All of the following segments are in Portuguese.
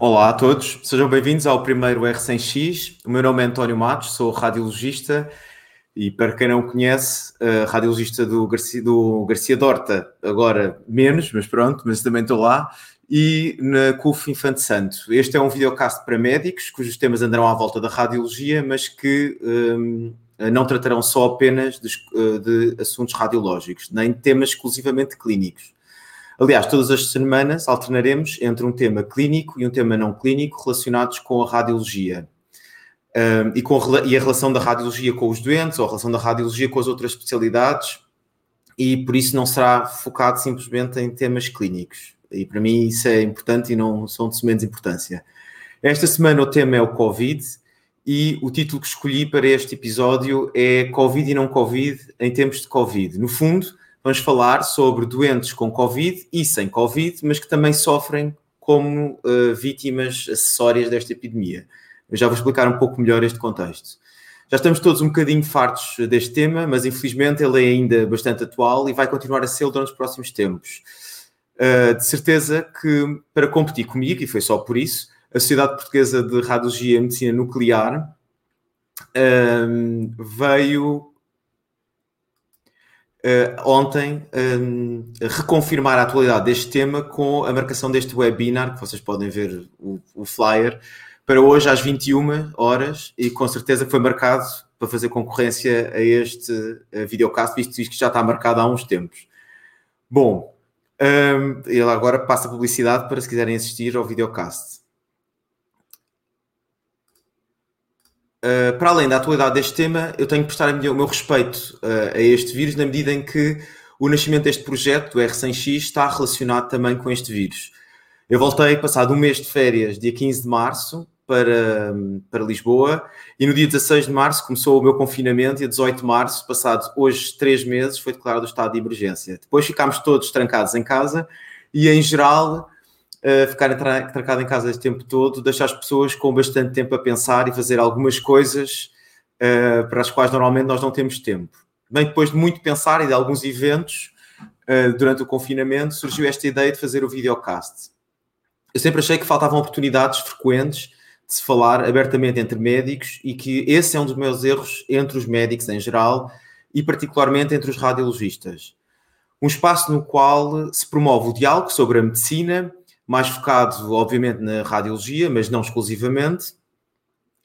Olá a todos, sejam bem-vindos ao primeiro R100X. O meu nome é António Matos, sou radiologista e, para quem não conhece, uh, radiologista do Garcia, do Garcia Dorta, agora menos, mas pronto, mas também estou lá, e na CUF Infante Santo. Este é um videocast para médicos, cujos temas andarão à volta da radiologia, mas que um, não tratarão só apenas de, eh, de assuntos radiológicos, nem temas exclusivamente clínicos. Aliás, todas as semanas alternaremos entre um tema clínico e um tema não clínico relacionados com a radiologia. Um, e, com, e a relação da radiologia com os doentes, ou a relação da radiologia com as outras especialidades, e por isso não será focado simplesmente em temas clínicos. E para mim isso é importante e não são de menos importância. Esta semana o tema é o Covid e o título que escolhi para este episódio é Covid e não Covid em tempos de Covid. No fundo, vamos falar sobre doentes com Covid e sem Covid, mas que também sofrem como uh, vítimas acessórias desta epidemia. Eu já vou explicar um pouco melhor este contexto. Já estamos todos um bocadinho fartos deste tema, mas infelizmente ele é ainda bastante atual e vai continuar a ser durante os próximos tempos. Uh, de certeza que para competir comigo, e foi só por isso, a Sociedade Portuguesa de Radiologia e Medicina Nuclear uh, veio uh, ontem um, reconfirmar a atualidade deste tema com a marcação deste webinar, que vocês podem ver o, o flyer, para hoje às 21 horas, e com certeza foi marcado para fazer concorrência a este uh, videocast, visto que já está marcado há uns tempos. Bom, um, ele agora passa publicidade para se quiserem assistir ao videocast. Uh, para além da atualidade deste tema, eu tenho que prestar o meu respeito uh, a este vírus, na medida em que o nascimento deste projeto, do R100X, está relacionado também com este vírus. Eu voltei, passado um mês de férias, dia 15 de março, para, para Lisboa, e no dia 16 de março começou o meu confinamento, e a 18 de março, passado hoje três meses, foi declarado o estado de emergência. Depois ficámos todos trancados em casa, e em geral ficar trancado em casa este tempo todo deixa as pessoas com bastante tempo a pensar e fazer algumas coisas uh, para as quais normalmente nós não temos tempo. Bem, depois de muito pensar e de alguns eventos uh, durante o confinamento, surgiu esta ideia de fazer o videocast. Eu sempre achei que faltavam oportunidades frequentes de se falar abertamente entre médicos e que esse é um dos meus erros entre os médicos em geral e particularmente entre os radiologistas. Um espaço no qual se promove o diálogo sobre a medicina mais focado, obviamente, na radiologia, mas não exclusivamente,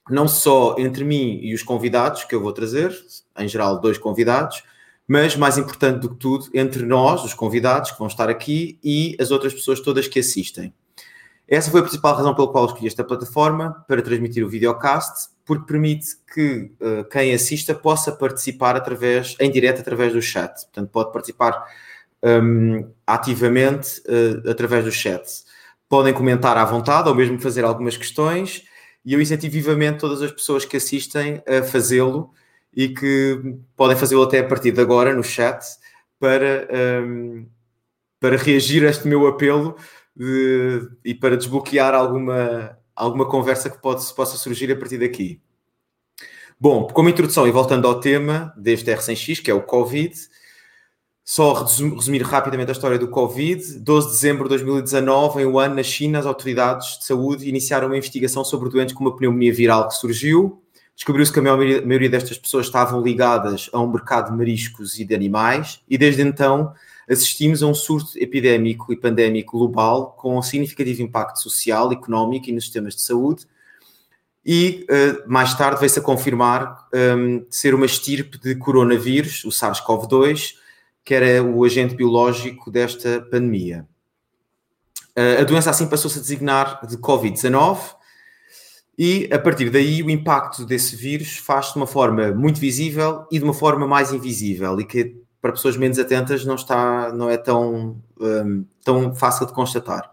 não só entre mim e os convidados que eu vou trazer, em geral, dois convidados, mas mais importante do que tudo, entre nós, os convidados que vão estar aqui e as outras pessoas todas que assistem. Essa foi a principal razão pela qual escolhi esta plataforma para transmitir o videocast, porque permite que uh, quem assista possa participar através, em direto através do chat. Portanto, pode participar um, ativamente uh, através do chat podem comentar à vontade ou mesmo fazer algumas questões e eu incentivo vivamente todas as pessoas que assistem a fazê-lo e que podem fazê-lo até a partir de agora no chat para, um, para reagir a este meu apelo de, e para desbloquear alguma, alguma conversa que pode, possa surgir a partir daqui. Bom, como introdução e voltando ao tema deste R100X, que é o Covid, só resumir rapidamente a história do Covid. 12 de dezembro de 2019, em Wuhan, na China, as autoridades de saúde iniciaram uma investigação sobre doentes com uma pneumonia viral que surgiu. Descobriu-se que a maioria destas pessoas estavam ligadas a um mercado de mariscos e de animais, e desde então assistimos a um surto epidémico e pandémico global com um significativo impacto social, económico e nos sistemas de saúde. E uh, mais tarde veio-se a confirmar um, ehm, ser uma estirpe de coronavírus, o SARS-CoV-2, que era o agente biológico desta pandemia. A doença assim passou-se a designar de Covid-19 e, a partir daí, o impacto desse vírus faz de uma forma muito visível e de uma forma mais invisível e que, para pessoas menos atentas, não, está, não é tão, um, tão fácil de constatar.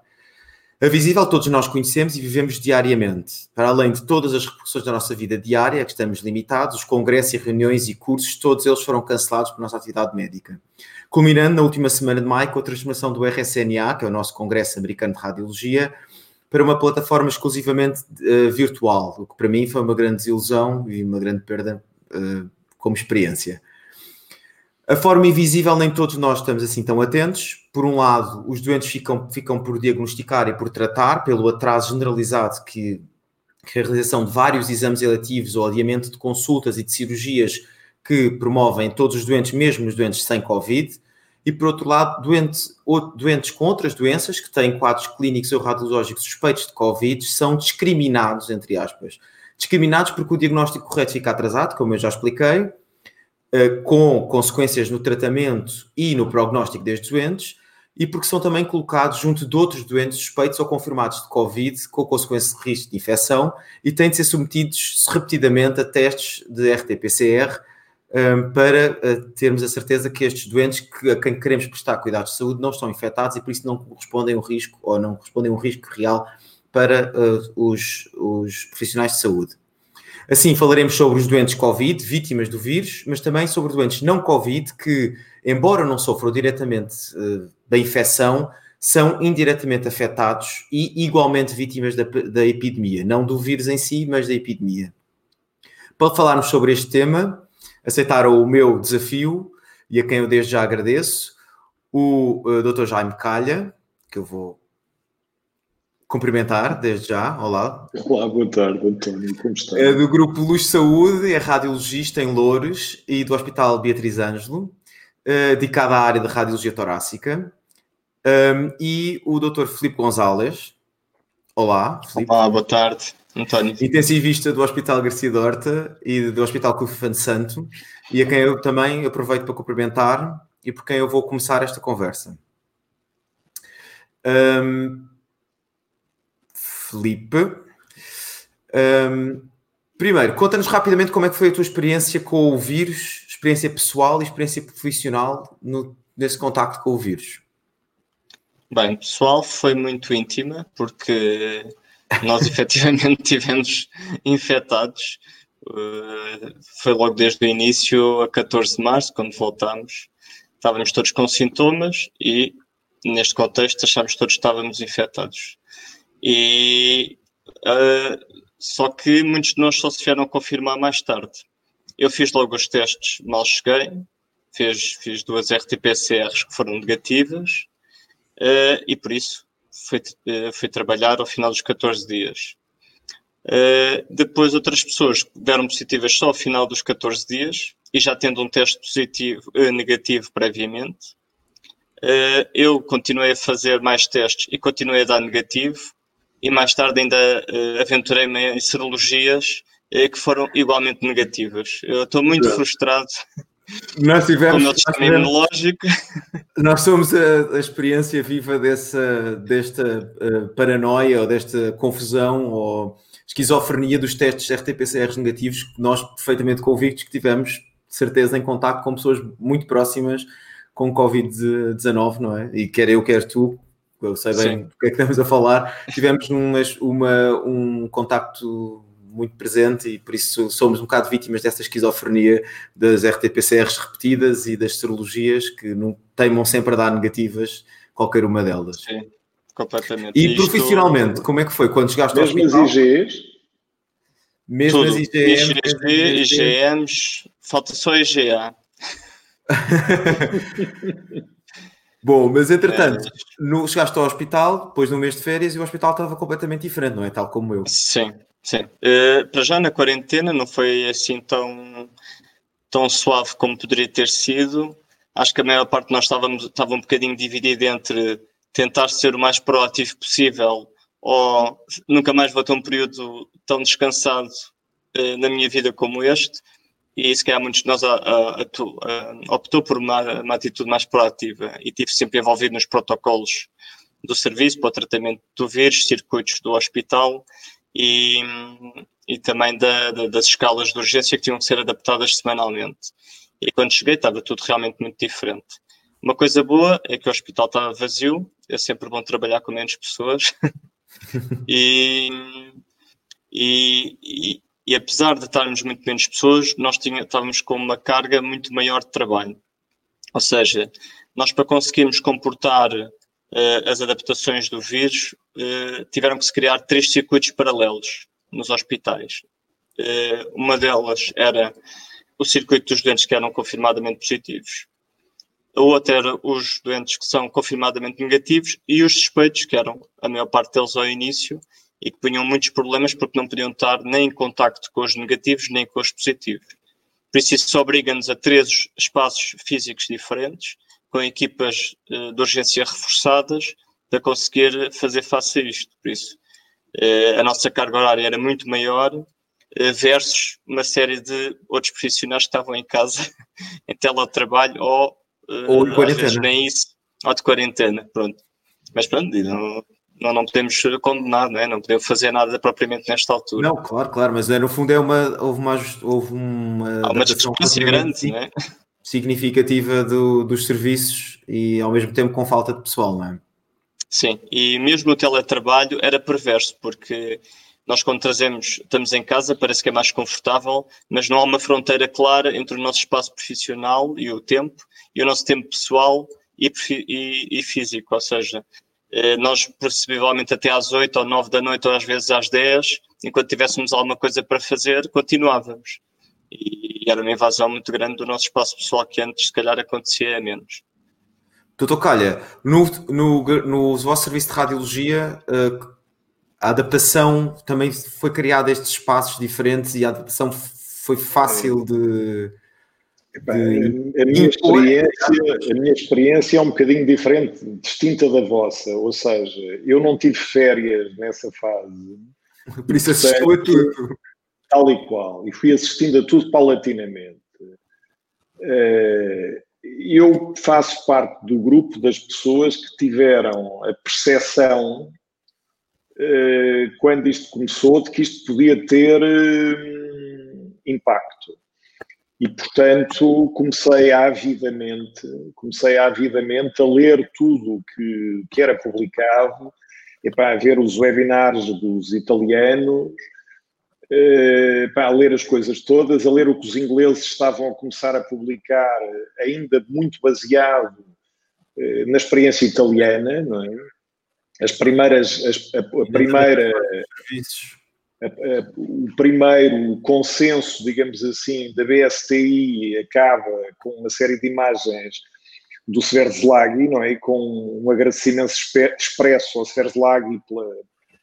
A visível todos nós conhecemos e vivemos diariamente. Para além de todas as repercussões da nossa vida diária, que estamos limitados, os congressos e reuniões e cursos, todos eles foram cancelados por nossa atividade médica. Culminando na última semana de maio com a transformação do RSNA, que é o nosso Congresso Americano de Radiologia, para uma plataforma exclusivamente uh, virtual, o que para mim foi uma grande desilusão e uma grande perda uh, como experiência. A forma invisível, nem todos nós estamos assim tão atentos. Por um lado, os doentes ficam, ficam por diagnosticar e por tratar, pelo atraso generalizado que, que a realização de vários exames eletivos ou adiamento de consultas e de cirurgias que promovem todos os doentes, mesmo os doentes sem Covid. E por outro lado, doentes, doentes com outras doenças que têm quadros clínicos ou radiológicos suspeitos de Covid são discriminados, entre aspas. Discriminados porque o diagnóstico correto fica atrasado, como eu já expliquei, eh, com consequências no tratamento e no prognóstico destes doentes, e porque são também colocados junto de outros doentes suspeitos ou confirmados de Covid, com consequência de risco de infecção, e têm de ser submetidos repetidamente a testes de RT-PCR um, para uh, termos a certeza que estes doentes que, a quem queremos prestar cuidados de saúde não estão infectados e por isso não correspondem um risco ou não correspondem um risco real para uh, os, os profissionais de saúde. Assim, falaremos sobre os doentes Covid, vítimas do vírus, mas também sobre doentes não Covid que, embora não sofram diretamente uh, da infecção, são indiretamente afetados e igualmente vítimas da, da epidemia, não do vírus em si, mas da epidemia. Para falarmos sobre este tema, aceitaram o meu desafio e a quem eu desde já agradeço, o uh, Dr. Jaime Calha, que eu vou cumprimentar desde já. Olá. Olá, boa tarde, António. Como está? É do Grupo Luz Saúde, é radiologista em Loures e do Hospital Beatriz Ângelo, uh, dedicado à área de radiologia torácica. Um, e o Dr. Filipe Gonzalez. Olá, Filipe. Olá, boa tarde, António. Intensivista do Hospital Garcia Dorta e do Hospital Cufano Santo, e a quem eu também aproveito para cumprimentar e por quem eu vou começar esta conversa. Um, Felipe. Um, primeiro, conta-nos rapidamente como é que foi a tua experiência com o vírus, experiência pessoal e experiência profissional no, nesse contacto com o vírus. Bem, pessoal foi muito íntima, porque nós efetivamente tivemos infectados. Uh, foi logo desde o início, a 14 de março, quando voltámos. Estávamos todos com sintomas e, neste contexto, achámos que todos estávamos infectados. E uh, só que muitos de nós só se vieram confirmar mais tarde. Eu fiz logo os testes, mal cheguei, fiz, fiz duas RT-PCRs que foram negativas uh, e por isso fui, uh, fui trabalhar ao final dos 14 dias. Uh, depois outras pessoas deram positivas só ao final dos 14 dias e já tendo um teste positivo, negativo previamente. eu continuei a fazer mais testes e continuei a dar negativo e mais tarde ainda uh, aventurei-me em serologias uh, que foram igualmente negativas. Eu estou muito é. frustrado nós tivemos, com o meu sistema imunológico. Nós somos a, a experiência viva dessa, desta uh, paranoia ou desta confusão ou esquizofrenia dos testes RT-PCRs negativos que nós perfeitamente convictos que tivemos de certeza em contato com pessoas muito próximas com Covid-19, não é? E quer eu, quer tu, eu sei bem Sim. do que é que estamos a falar, tivemos um, uma, um contacto muito presente e por isso somos um bocado vítimas dessa esquizofrenia das RT-PCRs repetidas e das serologias que não teimam sempre a dar negativas, qualquer uma delas. Sim, completamente. E Isto... profissionalmente, como é que foi? Quando chegaste ao hospital? Mesmo as IGEs? Mesmo as IGEs? IGMs, falta só IGA. Bom, mas entretanto, é... no, chegaste ao hospital, depois no mês de férias, e o hospital estava completamente diferente, não é? Tal como eu. Sim, sim. Uh, para já na quarentena não foi assim tão, tão suave como poderia ter sido. Acho que a maior parte de nós estávamos, estava um bocadinho dividida entre tentar ser o mais proativo possível ou nunca mais vou ter um período tão descansado uh, na minha vida como este e se calhar muitos de nós a, a, a, optou por uma, uma, atitude mais proativa e tive sempre envolvido nos protocolos do serviço para o tratamento do vírus, circuitos do hospital e, e também da, da, das escalas de urgência que tinham que ser adaptadas semanalmente. E quando cheguei estava tudo realmente muito diferente. Uma coisa boa é que o hospital estava vazio, é sempre bom trabalhar com menos pessoas. e, e apesar de estarmos muito menos pessoas, nós tínhamos, estávamos com uma carga muito maior de trabalho. Ou seja, nós para conseguirmos comportar uh, as adaptações do vírus, uh, tiveram que se criar três circuitos paralelos nos hospitais. Uh, uma delas era o circuito dos doentes que eram confirmadamente positivos. a outra era os doentes que são confirmadamente negativos e os suspeitos, que eram a maior parte deles ao início e que punham muitos problemas porque não podiam estar nem em contacto com os negativos nem com os positivos. Por isso, isso obriga-nos a três espaços físicos diferentes, com equipas uh, de urgência reforçadas, para conseguir fazer face a isto. Por isso, uh, a nossa carga horária era muito maior, uh, versus uma série de outros profissionais que estavam em casa, em teletrabalho ou ou de quarentena. nem isso, ou de quarentena, pronto. Mas pronto, não, não, não podemos condenar, não é? Não podemos fazer nada propriamente nesta altura. Não, claro, claro, mas é, no fundo é uma, houve uma, houve uma, Há uma discrepância grande, não é? significativa do, dos serviços e ao mesmo tempo com falta de pessoal, não é? Sim, e mesmo o teletrabalho era perverso, porque nós quando trazemos, estamos em casa, parece que é mais confortável, mas não há uma fronteira clara entre o nosso espaço profissional e o tempo, e o nosso tempo pessoal e, e, e físico, ou seja, nós possivelmente até às 8 ou 9 da noite ou às vezes às 10, enquanto tivéssemos alguma coisa para fazer, continuávamos. E, era uma invasão muito grande do nosso espaço pessoal que antes se calhar acontecia menos. Doutor Calha, no, no, no vosso serviço de radiologia, uh, a adaptação também foi criada a estes espaços diferentes e a adaptação foi fácil de. Epá, de... A, minha experiência, a minha experiência é um bocadinho diferente, distinta da vossa, ou seja, eu não tive férias nessa fase. Por isso assistiu a tudo. Tal e qual, e fui assistindo a tudo paulatinamente. Eh, eu faço parte do grupo das pessoas que tiveram a percepção eh, quando isto começou, de que isto podia ter eh, impacto. E, portanto, comecei avidamente, comecei avidamente a ler tudo que, que era publicado, e para ver os webinars dos italianos, eh, para ler as coisas todas, a ler o que os ingleses estavam a começar a publicar, ainda muito baseado na experiência italiana, não é? as primeiras, as, a, a, primeira, a, o primeiro consenso, digamos assim, da BSTI acaba com uma série de imagens do Sverzlagi, não é? Com um agradecimento expresso ao Sverzlagi pela,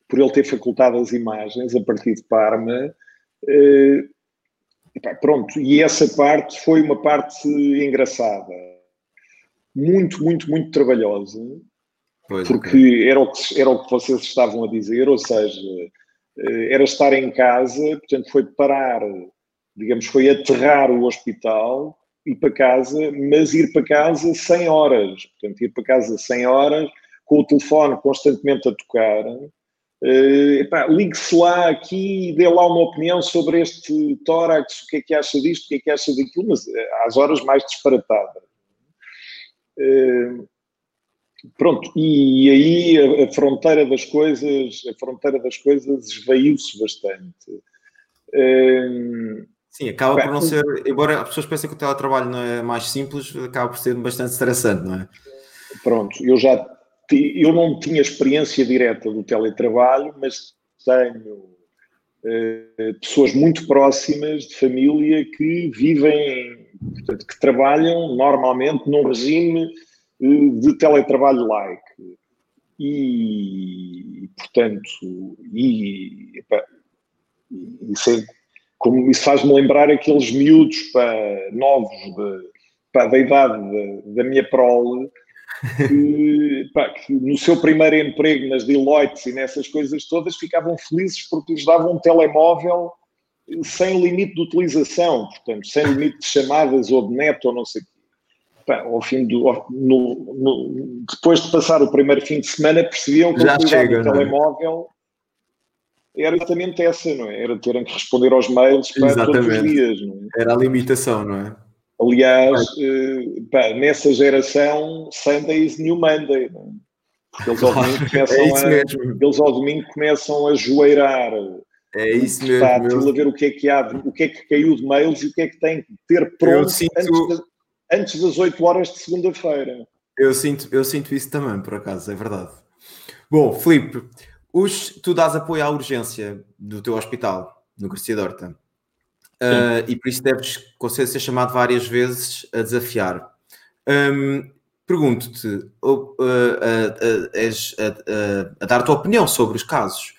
por ele ter facultado as imagens a partir de Parma. Uh, pronto, e essa parte foi uma parte engraçada, muito, muito, muito trabalhosa, Pois, porque okay. era, o que, era o que vocês estavam a dizer, ou seja, era estar em casa, portanto foi parar, digamos, foi aterrar o hospital, ir para casa, mas ir para casa 100 horas, portanto ir para casa 100 horas, com o telefone constantemente a tocar, uh, ligue-se lá aqui e dê lá uma opinião sobre este tórax, o que é que acha disto, o que é que acha daquilo, mas eh, às horas mais disparatadas. Uh, Pronto, e aí a, fronteira das coisas, a fronteira das coisas esvaiu-se bastante. Hum, Sim, acaba por não ser, embora as pessoas pensem que o teletrabalho não é mais simples, acaba por ser bastante estressante, não é? Pronto, eu já eu não tinha experiência direta do teletrabalho, mas tenho uh, pessoas muito próximas de família que vivem, portanto, que trabalham normalmente num regime de teletrabalho-like. E, portanto, e, epá, isso, é, como, isso faz-me lembrar aqueles miúdos pá, novos de, pá, da idade da, da minha prole, que, pá, que, no seu primeiro emprego nas Deloitte e nessas coisas todas ficavam felizes porque lhes davam um telemóvel sem limite de utilização, portanto, sem limite de chamadas ou de neto ou não sei o ao fim do. No, no, depois de passar o primeiro fim de semana, percebiam que a chega, do é? telemóvel era exatamente essa, não é? Era terem que responder aos mails para todos os dias. É? Era a limitação, não é? Aliás, pá, nessa geração, Sunday is New Monday, é? Porque eles ao domingo é começam, é a, eles ao domingo começam a joeirar. É isso mesmo. a ver o que é que há, o que é que caiu de mails e o que é que tem que ter pronto sinto... antes das 8 horas de segunda-feira. Eu sinto, eu sinto isso também, por acaso, é verdade. Bom, Filipe, os, tu dás apoio à urgência do teu hospital, no Garcia Dorta, uh, e por isso deves, com ser chamado várias vezes a desafiar. Um, Pergunto-te, uh, uh, uh, a, dar a tua opinião sobre os casos.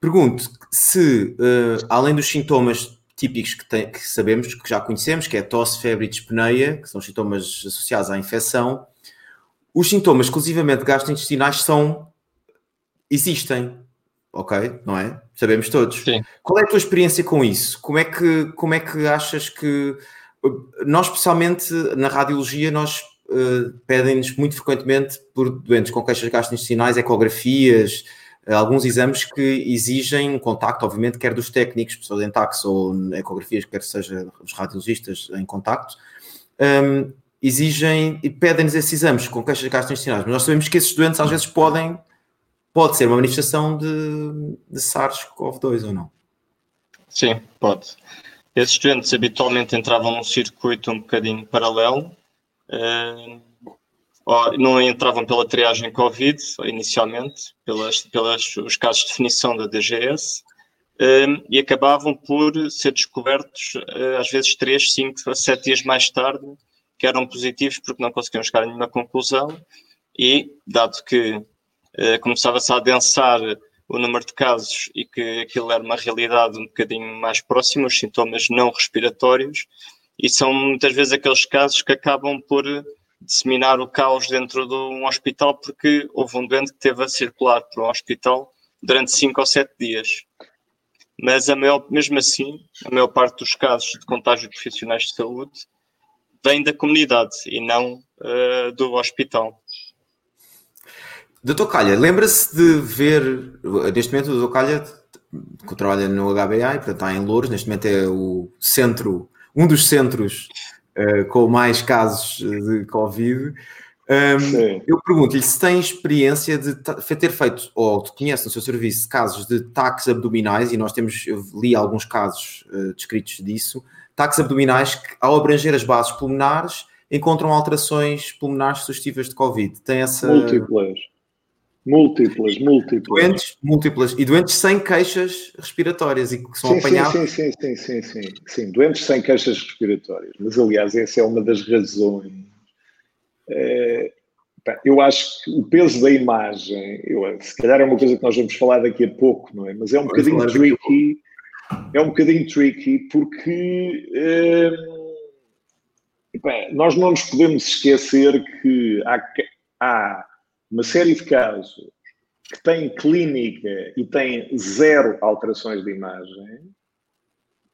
Pergunto se, uh, além dos sintomas típicos que, tem, que, sabemos, que já conhecemos, que é tosse, febre e dispneia, que são sintomas associados à infecção, os sintomas exclusivamente gastrointestinais são existem, ok? Não é? Sabemos todos. Sim. Qual é a tua experiência com isso? Como é que, como é que achas que nós, especialmente na radiologia, nós uh, pedem-nos muito frequentemente por doentes com queixas gastrointestinais, ecografias, alguns exames que exigem um contacto, obviamente, quer dos técnicos, pessoas em tax ou ecografias, quer seja os radiologistas em contacto, um, exigem e pedem-nos esses exames com queixas gastrointestinais, mas nós sabemos que esses doentes às vezes podem, pode ser uma manifestação de, de SARS-CoV-2 ou não? Sim, pode. Esses doentes habitualmente entravam num circuito um bocadinho paralelo, Uh, não entravam pela triagem Covid, inicialmente, pelas, pelas, os casos de definição da DGS, uh, e acabavam por ser descobertos, uh, às vezes, 3, 5 a 7 dias mais tarde, que eram positivos porque não conseguiam chegar a nenhuma conclusão, e, dado que começava-se a adensar o número de casos e que aquilo era uma realidade um bocadinho mais próxima, os sintomas não respiratórios, e são muitas vezes aqueles casos que acabam por disseminar o caos dentro de um hospital porque houve um doente que teve a circular para um hospital durante 5 ou 7 dias. Mas maior, mesmo assim, a maior parte dos casos de contágio de profissionais de saúde vem da comunidade e não uh, do hospital. Doutor Calha, lembra-se de ver, neste momento o Doutor Calha que trabalha no HBA e portanto está em Louros, neste momento é o centro um dos centros uh, com mais casos de Covid. Um, eu pergunto-lhe se tem experiência de ter feito, ou conhece no seu serviço, casos de taques abdominais, e nós temos, eu li alguns casos uh, descritos disso, taques abdominais que, ao abranger as bases pulmonares, encontram alterações pulmonares sugestivas de Covid. Tem essa. Múltiplas. Múltiplas, múltiplas. Doentes, múltiplas. E doentes sem queixas respiratórias e que são sim, apanhados. Sim, sim, sim, sim, sim, sim. Doentes sem queixas respiratórias. Mas, aliás, essa é uma das razões. É, eu acho que o peso da imagem, eu, se calhar é uma coisa que nós vamos falar daqui a pouco, não é? Mas é um vamos bocadinho tricky. É um bocadinho tricky porque. É, nós não nos podemos esquecer que há, há uma série de casos que têm clínica e têm zero alterações de imagem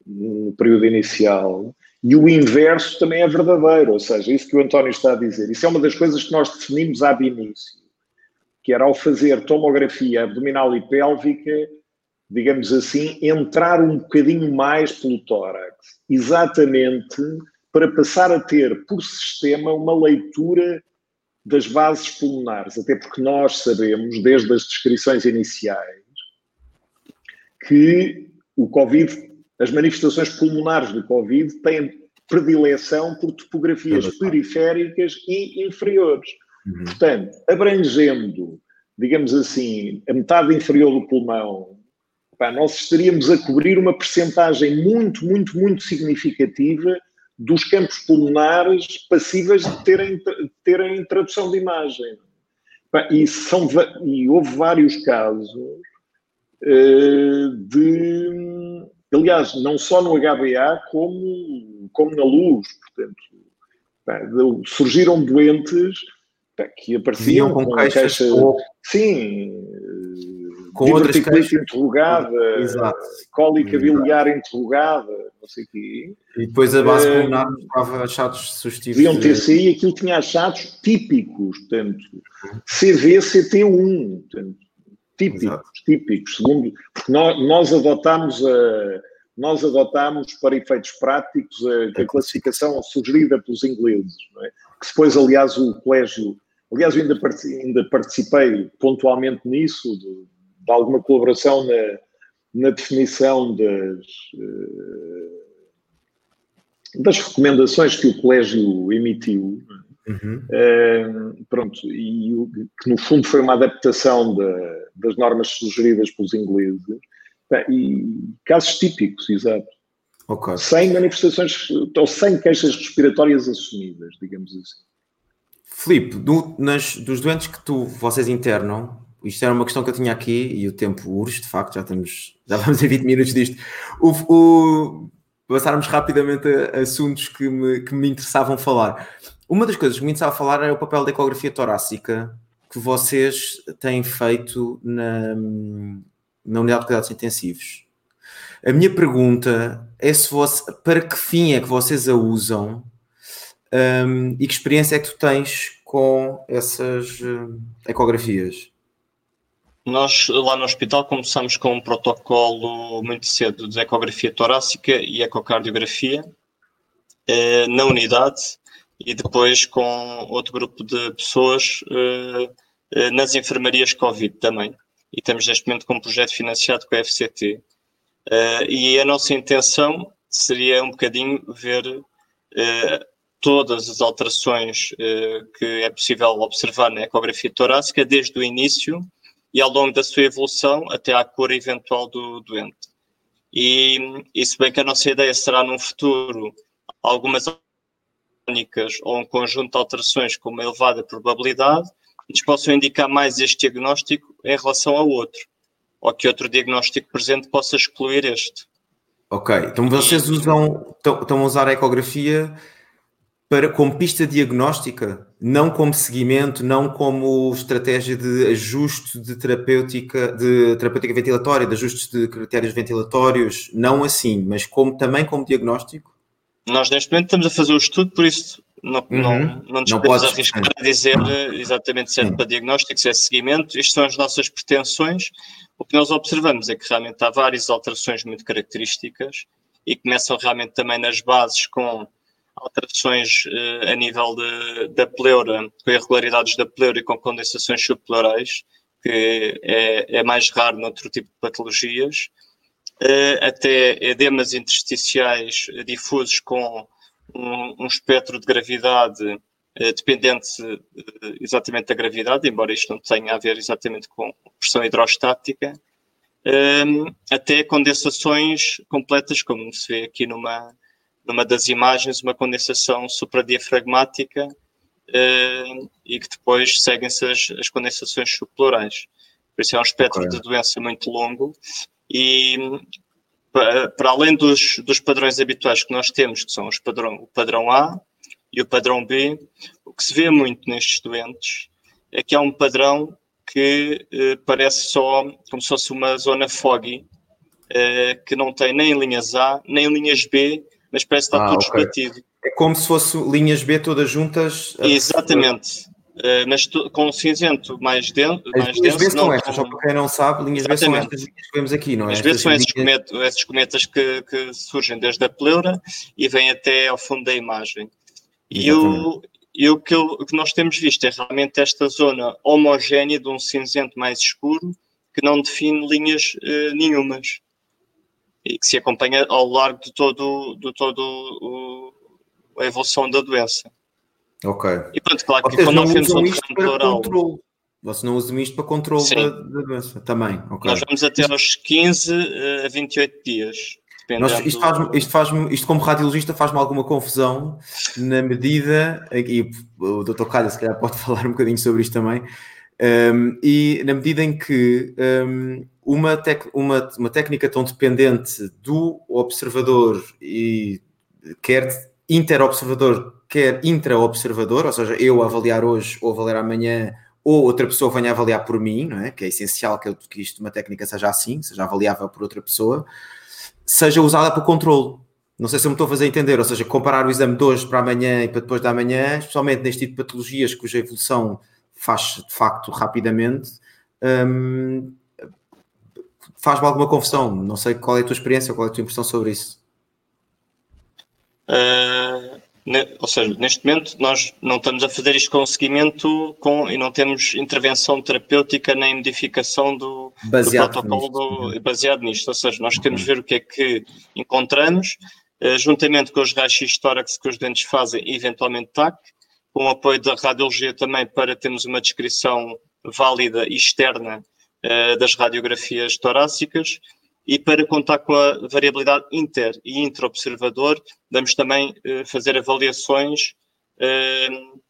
no período inicial, e o inverso também é verdadeiro, ou seja, isso que o António está a dizer. Isso é uma das coisas que nós definimos ab início, que era ao fazer tomografia abdominal e pélvica, digamos assim, entrar um bocadinho mais pelo tórax, exatamente para passar a ter por sistema uma leitura das bases pulmonares, até porque nós sabemos, desde as descrições iniciais, que o Covid, as manifestações pulmonares do Covid têm predileção por topografias periféricas e inferiores. Uhum. Portanto, abrangendo, digamos assim, a metade inferior do pulmão, pá, nós estaríamos a cobrir uma percentagem muito, muito, muito significativa dos campos pulmonares passíveis de terem, terem tradução de imagem. E, são, e houve vários casos uh, de. Aliás, não só no HBA, como, como na luz. Portanto, surgiram doentes que apareciam com, com queixas. Sim, com outras queixas interrogada, Exato. cólica biliar interrogada, não sei o quê. E depois a base eh, pulmonar mostrava achados sugestivos. Deviam ter saído aquilo tinha achados típicos, portanto, CV, CT1, portanto, típicos, Exato. típicos, segundo, porque nós, nós adotámos a nós adotámos para efeitos práticos a, a classificação sugerida pelos ingleses, é? que depois, aliás, o colégio, aliás, eu ainda, ainda participei pontualmente nisso, de, de alguma colaboração na, na definição das, eh, das recomendações que o Colégio emitiu. Uhum. Uh, pronto, e que no fundo foi uma adaptação da, das normas sugeridas pelos ingleses, e casos típicos, exato. Okay. Sem manifestações, ou sem queixas respiratórias assumidas, digamos assim. Filipe, do, nas, dos doentes que tu, vocês internam, isto era uma questão que eu tinha aqui e o tempo urge, de facto, já, estamos, já vamos em 20 minutos disto. O, o, passarmos rapidamente a, assuntos que me, que me interessavam falar. Uma das coisas que me interessava falar era o papel da ecografia torácica que vocês têm feito na, na unidade de cuidados intensivos. A minha pergunta é se você, para que fim é que vocês a usam um, e que experiência é que tu tens com essas uh, ecografias? Nós lá no hospital começamos com um protocolo muito cedo de ecografia torácica e ecocardiografia eh, na unidade e depois com outro grupo de pessoas eh, eh, nas enfermarias Covid também. E estamos neste momento com um projeto financiado com a FCT. Uh, e a nossa intenção seria um bocadinho ver uh, todas as alterações uh, que é possível observar na ecografia torácica desde o início e ao longo da sua evolução até à cura eventual do doente. E, e se bem que a nossa ideia será num futuro algumas únicas ou um conjunto de alterações com uma elevada probabilidade, nos possam indicar mais este diagnóstico em relação ao outro ou que outro diagnóstico presente possa excluir este. Ok, então vocês usam, estão a usar a ecografia para, como pista diagnóstica, não como seguimento, não como estratégia de ajuste de terapêutica, de terapêutica ventilatória, de ajustes de critérios ventilatórios, não assim, mas como, também como diagnóstico? Nós neste momento estamos a fazer o estudo, por isso não, uhum. não, não nos não podemos arriscar a dizer exatamente se é para diagnóstico, se é seguimento. Isto são as nossas pretensões. O que nós observamos é que realmente há várias alterações muito características e começam realmente também nas bases com alterações uh, a nível de, da pleura, com irregularidades da pleura e com condensações subpleurais, que é, é mais raro noutro tipo de patologias, uh, até edemas intersticiais difusos com um, um espectro de gravidade eh, dependente exatamente da gravidade, embora isto não tenha a ver exatamente com pressão hidrostática, até condensações completas, como se vê aqui numa, numa das imagens, uma condensação supradiafragmática ehm, e que depois seguem-se as, as condensações subplurais. Por isso é um espectro okay. de doença muito longo e para além dos, dos padrões habituais que nós temos, que são os padrão, o padrão A, e o padrão B, o que se vê muito nestes doentes é que há um padrão que eh, parece só como se fosse uma zona foggy, eh, que não tem nem linhas A, nem linhas B, mas parece estar ah, tudo okay. esbatido. É como se fosse linhas B todas juntas. Exatamente. Uh, mas tu, com cinzento mais, den mais As linhas B são estas, só para quem não sabe, linhas Exatamente. B são estas linhas que vemos aqui, não é? As B são esses, cometas, esses cometas que, que, surgem desde a pleura e vêm até ao fundo da imagem. E o, e o, que, o que nós temos visto é realmente esta zona homogénea de um cinzento mais escuro que não define linhas uh, nenhumas e que se acompanha ao largo de todo, de todo o, a evolução da doença. Ok. E pronto, claro que quando nós temos um pleural... Vocês não usam isto para controle da, da, doença também. Okay. Nós vamos até aos 15 a 28 dias. Nós, isto, faz, isto, faz isto, como radiologista, faz-me alguma confusão na medida, e o Dr. Calha se calhar pode falar um bocadinho sobre isto também, um, e na medida em que um, uma, tec, uma, uma técnica tão dependente do observador e quer interobservador, quer intraobservador, ou seja, eu avaliar hoje ou avaliar amanhã, ou outra pessoa venha avaliar por mim, não é? que é essencial que, eu, que isto, uma técnica seja assim, seja avaliável por outra pessoa, seja usada para controle. Não sei se eu me estou a fazer entender, ou seja, comparar o exame de hoje para amanhã e para depois da manhã, especialmente neste tipo de patologias cuja evolução faz de facto rapidamente, hum, faz-me alguma confusão. Não sei qual é a tua experiência, qual é a tua impressão sobre isso. Uh, ou seja, neste momento nós não estamos a fazer isto com seguimento com, e não temos intervenção terapêutica nem modificação do, do protocolo nisto. baseado nisto. Ou seja, nós queremos ver o que é que encontramos, uh, juntamente com os raios tórax que os dentes fazem e eventualmente TAC, com o apoio da radiologia também para termos uma descrição válida e externa uh, das radiografias torácicas e para contar com a variabilidade inter e intraobservador, vamos também uh, fazer avaliações uh,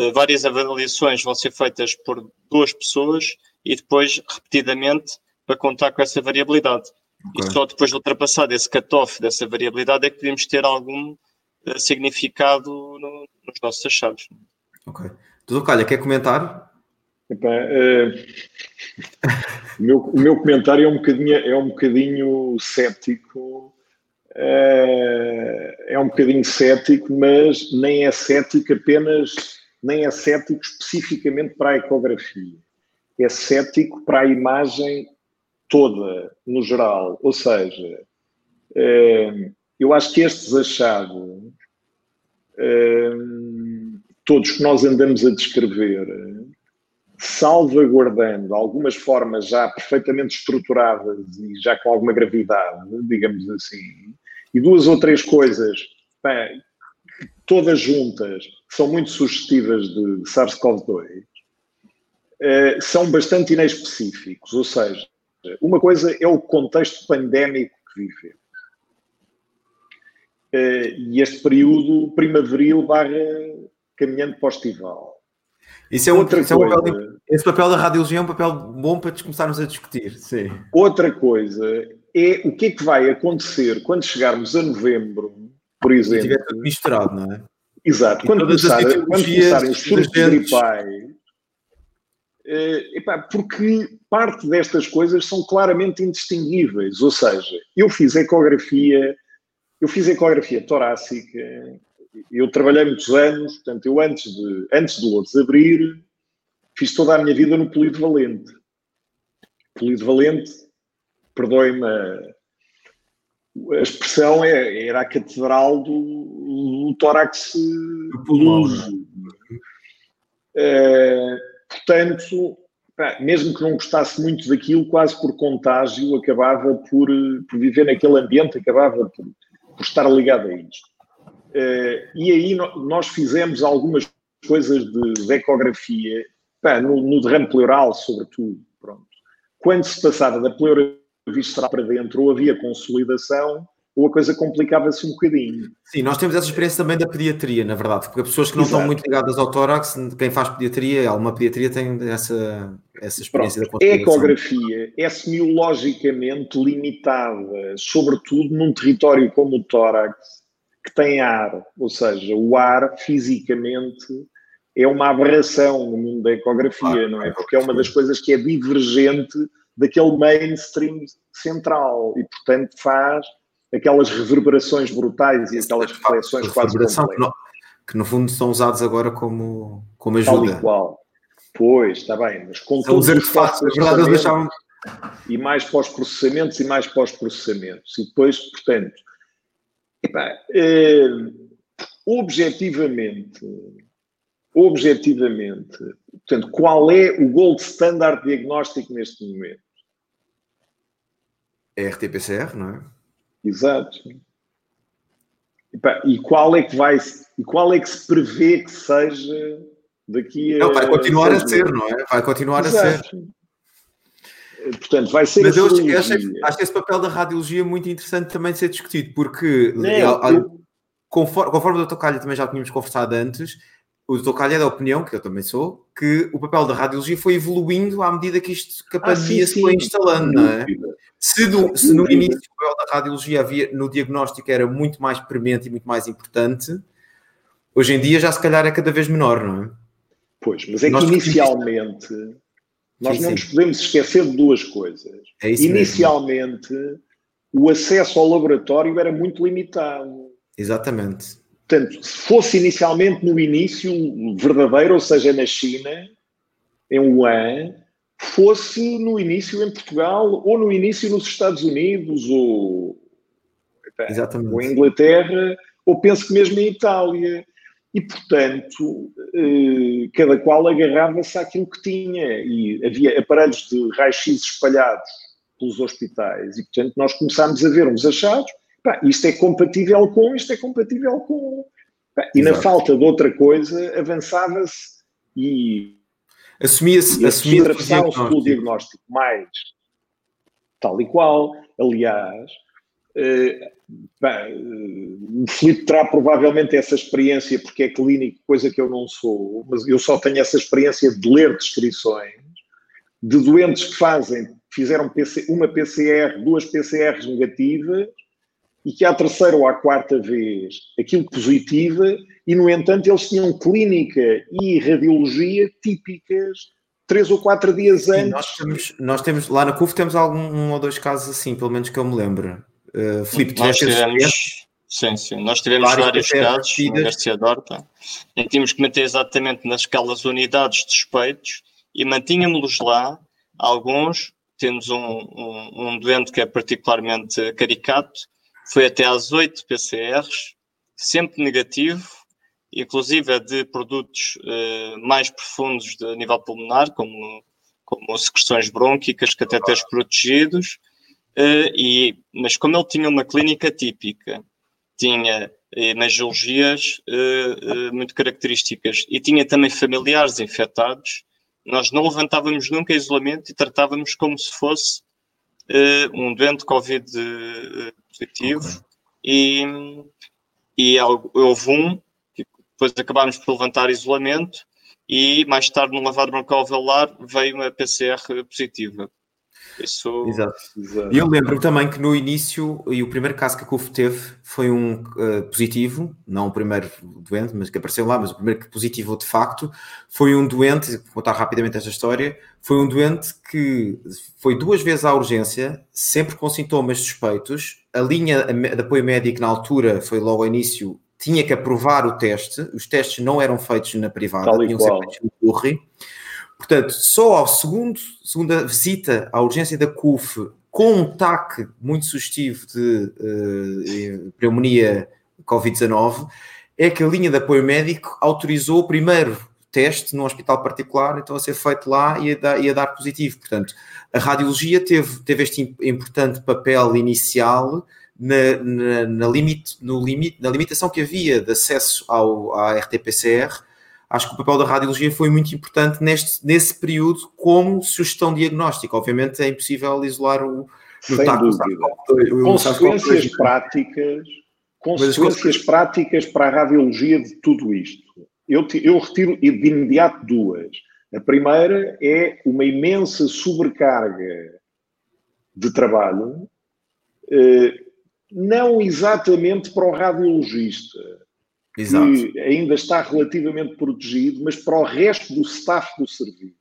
uh, várias avaliações vão ser feitas por duas pessoas e depois repetidamente para contar com essa variabilidade. Okay. E só depois de ultrapassar esse cutoff dessa variabilidade é que podemos ter algum significado no, nos nossos achados. Ok. Tudo Calha, quer comentar? Epa, uh, o, meu, o, meu, comentário é um bocadinho, é um bocadinho cético. Uh, é um bocadinho cético, mas nem é cético apenas, nem é cético especificamente para a ecografia. É cético para a imagem toda, no geral. Ou seja, uh, eu acho que estes achados, todos que nós andamos a descrever, salvaguardando algumas formas já perfeitamente estruturadas e já com alguma gravidade, digamos assim, e duas ou três coisas, bem, todas juntas, são muito sugestivas de SARS-CoV-2, eh, são bastante inespecíficos. Ou seja, uma coisa é o contexto pandémico que vivemos. Eh, e este período primaveril barra caminhando para o estival. Isso é, Outra isso coisa, é um papel, esse papel da radiologia é um papel bom para começarmos a discutir. Sim. Outra coisa é o que é que vai acontecer quando chegarmos a novembro, por exemplo. E tiver tudo misturado, não é? Exato. Quando, começar, quando começarem os surtos gripais. Uh, epá, porque parte destas coisas são claramente indistinguíveis. Ou seja, eu fiz ecografia, eu fiz ecografia torácica eu trabalhei muitos anos, portanto, eu antes de, antes de Lourdes abrir, fiz toda a minha vida no Polido Valente. Polido Valente, perdoe-me a, expressão, é, era a catedral do, do tórax luso. É, portanto, mesmo que não gostasse muito daquilo, quase por contágio, acabava por, por viver naquele ambiente, acabava por, por estar ligado a isto. Uh, e aí nós fizemos algumas coisas de, de ecografia, pá, no, no derrame pleural, sobretudo. Pronto. Quando se passava da pleura visceral para dentro, ou havia consolidação, ou a coisa complicava-se um bocadinho. Sim, nós temos essa experiência também da pediatria, na verdade, porque pessoas que não Exato. estão muito ligadas ao tórax, quem faz pediatria, alguma pediatria tem essa, essa experiência Pronto. da A ecografia é semiologicamente limitada, sobretudo num território como o tórax, que tem ar, ou seja, o ar fisicamente é uma aberração no mundo da ecografia, não é? Porque é uma das coisas que é divergente daquele mainstream central e, portanto, faz aquelas reverberações brutais e aquelas reflexões quase que no, que no fundo são usados agora como, como ajuda. Tal e qual. Pois, está bem, mas com todos os verdade, eles deixavam... e mais pós-processamentos e mais pós-processamentos. E depois, portanto, Epá, é, objetivamente, objetivamente, portanto, qual é o gold standard diagnóstico neste momento? É RT-PCR, não é? Exato. Epá, e qual é que vai e qual é que se prevê que seja daqui a. Não, vai continuar a ser, não é? Vai continuar Exato. a ser. Portanto, vai ser. Mas eu acho, acho, acho, esse papel da radiologia muito interessante também de ser discutido, porque Não, eu... conforme, conforme o Dr. Calha também já tínhamos conversado antes, o Dr. Calha é da opinião, que eu também sou, que o papel da radiologia foi evoluindo à medida que isto que a pandemia ah, sim, se foi instalando, não é? Se, do, se no início o papel da radiologia havia, no diagnóstico era muito mais premente e muito mais importante, hoje em dia já se calhar é cada vez menor, não é? Pois, mas é que inicialmente nós sim, não nos podemos esquecer de duas coisas. É Inicialmente, mesmo. o acesso ao laboratório era muito limitado. Exatamente. Portanto, se fosse inicialmente no início verdadeiro, ou seja, na China, em Wuhan, fosse no início em Portugal, ou no início nos Estados Unidos, ou, Exatamente. ou em Inglaterra, ou penso que mesmo em Itália e, portanto, eh, cada qual agarrava-se àquilo que tinha. E havia aparelhos de raio-x espalhados pelos hospitais. E, portanto, nós começámos a ver uns achados, pá, isto é compatível com, isto é compatível com... Pá, e Exato. na falta de outra coisa avançava-se e... Assumia-se... Assumia atravessavam-se pelo diagnóstico mais tal e qual. Aliás, Bem, o Filipe terá provavelmente essa experiência porque é clínico, coisa que eu não sou, mas eu só tenho essa experiência de ler descrições de doentes que fazem, fizeram uma PCR, duas PCRs negativas e que à terceira ou à quarta vez aquilo positiva e, no entanto, eles tinham clínica e radiologia típicas três ou quatro dias antes. Sim, nós, temos, nós temos, lá na CUF temos algum um ou dois casos assim, pelo menos que eu me lembro. Uh, Filipe, nós tivemos, sim, sim, nós tivemos vários casos na Garcia Dorta em que tínhamos que meter exatamente nasquelas unidades de suspeitos e mantínhamos-los lá, alguns, temos um, um, um doente que é particularmente caricato, foi até às 8 PCRs, sempre negativo, inclusive de produtos uh, mais profundos de nível pulmonar, como, como secreções brônquicas, cateteres protegidos, e, mas como ele tinha uma clínica típica, tinha imagiologias uh, muito características e tinha também familiares infectados, nós não levantávamos nunca isolamento e tratávamos como se fosse um doente Covid positivo okay. e, e houve um que depois acabámos por levantar isolamento e mais tarde no lavado broncoalveolar veio uma PCR positiva. Isso... Exato. E eu lembro também que no início, e o primeiro caso que a CUF teve foi um uh, positivo, não o primeiro doente, mas que apareceu lá, mas o primeiro que positivo de facto, foi um doente, vou contar rapidamente esta história, foi um doente que foi duas vezes à urgência, sempre com sintomas suspeitos, a linha de apoio médico na altura foi logo ao início, tinha que aprovar o teste, os testes não eram feitos na privada, tinham ser feitos no Portanto, só ao segundo, segunda visita à urgência da CUF, com um TAC muito sugestivo de uh, pneumonia Covid-19, é que a linha de apoio médico autorizou o primeiro teste num hospital particular, então a ser feito lá e a dar, e a dar positivo. Portanto, a radiologia teve, teve este importante papel inicial na, na, na, limite, no limite, na limitação que havia de acesso ao, à RT-PCR acho que o papel da radiologia foi muito importante neste, nesse período como sugestão diagnóstica. Obviamente é impossível isolar o, Sem dúvida. O, consequências práticas, consequências práticas para a radiologia de tudo isto. Eu, eu retiro de imediato duas. A primeira é uma imensa sobrecarga de trabalho, eh, não exatamente para o radiologista, Exato. que ainda está relativamente protegido, mas para o resto do staff do serviço.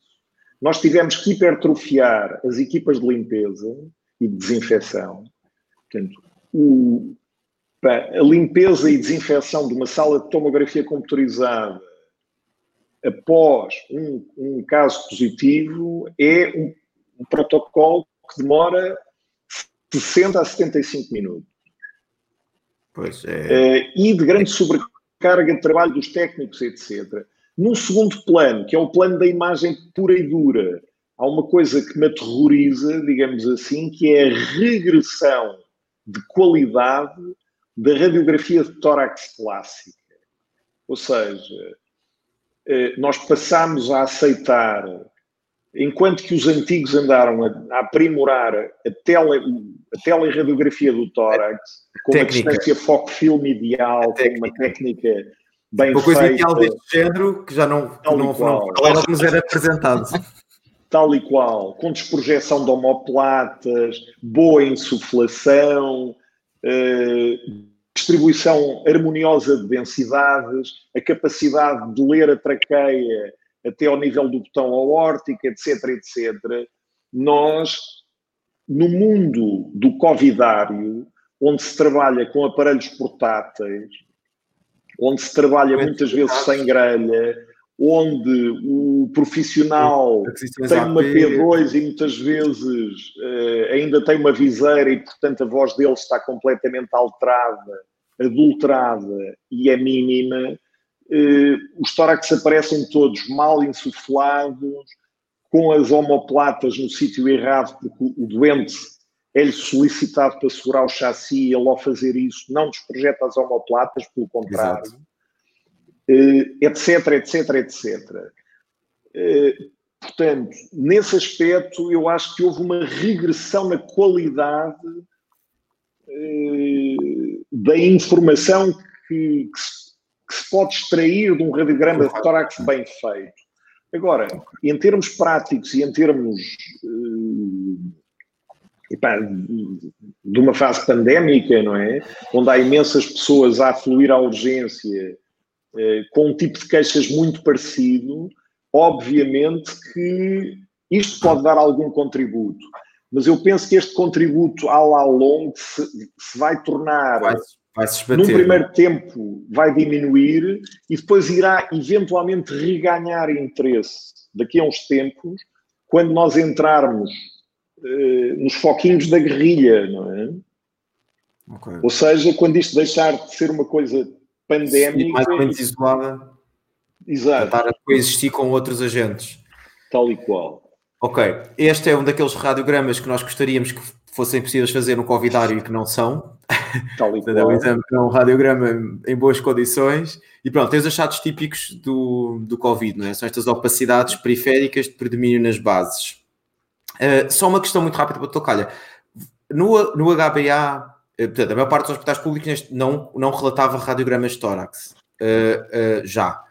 Nós tivemos que hipertrofiar as equipas de limpeza e de desinfecção. Portanto, o, a limpeza e desinfecção de uma sala de tomografia computerizada após um, um caso positivo é um, um, protocolo que demora 60 a 75 minutos. Pois é. Uh, e de grande sobrecarga carga de trabalho dos técnicos, etc. Num segundo plano, que é o plano da imagem pura e dura, há uma coisa que me aterroriza, digamos assim, que é a regressão de qualidade da radiografia de tórax clássica. Ou seja, eh, nós passamos a aceitar, enquanto que os antigos andaram a, aprimorar a, tele, a teleradiografia do tórax, com técnica. uma distância foco-filme ideal, com uma técnica bem uma coisa feita. ideal deste género que já não, que não, não, não nos era apresentado. Tal e qual, com desprojeção de homoplatas, boa insuflação, eh, distribuição harmoniosa de densidades, a capacidade de ler a traqueia até ao nível do botão aórtico, etc, etc. Nós, no mundo do covidário, onde se trabalha com aparelhos portáteis, onde se trabalha muitas vezes sem grelha, onde o profissional tem uma P2 e muitas vezes uh, ainda tem uma viseira e, portanto, a voz dele está completamente alterada, adulterada e é mínima. Uh, os tórax aparecem todos mal insuflados, com as omoplatas no sítio errado, porque o doente é-lhe solicitado para segurar o chassi e ele, ao fazer isso, não desprojeta as omoplatas, pelo contrário, uh, etc, etc, etc. Uh, portanto, nesse aspecto, eu acho que houve uma regressão na qualidade da informação que, que, se, que, se, pode extrair de um radiograma de tórax bem feito. Agora, em termos práticos e em termos uh, epá, de uma fase pandémica, não é? Onde há imensas pessoas a afluir à urgência uh, com um tipo de queixas muito parecido, obviamente que isto pode dar algum contributo. Mas eu penso que este contributo ao lá longo se, se vai tornar. Num primeiro tempo vai diminuir e depois irá eventualmente reganhar interesse daqui a uns tempos, quando nós entrarmos eh, nos foquinhos da guerrilha, não é? Okay. Ou seja, quando isto deixar de ser uma coisa pandémica. Sim, mais ou menos isolada. Exato. Estar a coexistir com outros agentes. Tal e qual. Ok, este é um daqueles radiogramas que nós gostaríamos que fossem possíveis fazer no Covidário e que não são. Tal e qual. é um radiograma em boas condições. E pronto, tem os achados típicos do, do Covid, não é? São estas opacidades periféricas de predomínio nas bases. Uh, só uma questão muito rápida para tocar. No, no HBA, eh, portanto, a maior parte dos hospitais públicos não, não relatava radiogramas de tórax. Uh, já.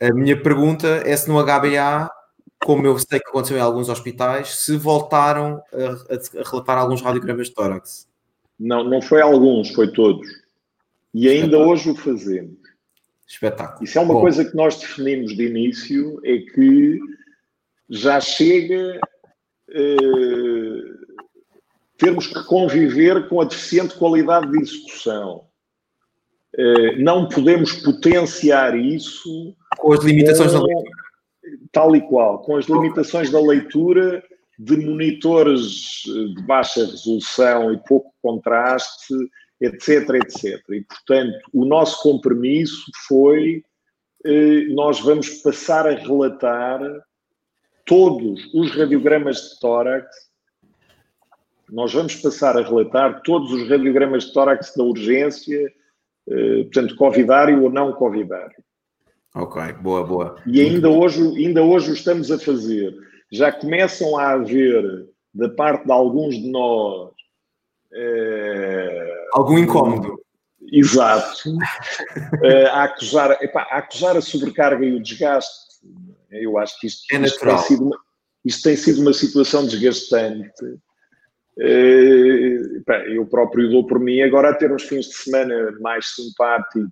A minha pergunta é se no HBA como eu sei que aconteceu em alguns hospitais, se voltaram a, a relatar alguns radiogramas de tórax. Não, não foi alguns, foi todos. E ainda hoje o fazemos. Espetáculo. Isso é uma Bom. coisa que nós definimos de início, é que já chega uh, termos que conviver com a deficiente qualidade de execução. Uh, não podemos potenciar isso com as limitações com... da leitura tal e qual, com as limitações da leitura de monitores eh, de baixa resolução e pouco contraste, etc, etc. E, portanto, o nosso compromisso foi eh, nós vamos passar a relatar todos os radiogramas de tórax, nós vamos passar a relatar todos os radiogramas de tórax da urgência, eh, portanto, covidário ou não covidário. Ok, boa, boa. E ainda hoje, ainda hoje o estamos a fazer. Já começam a haver, da parte de alguns de nós, é... algum incómodo. Exato. é, a, acusar, epá, a acusar a sobrecarga e o desgaste. Eu acho que isto, é isto, tem, sido uma, isto tem sido uma situação desgastante. É, epá, eu próprio dou por mim agora a ter uns fins de semana mais simpáticos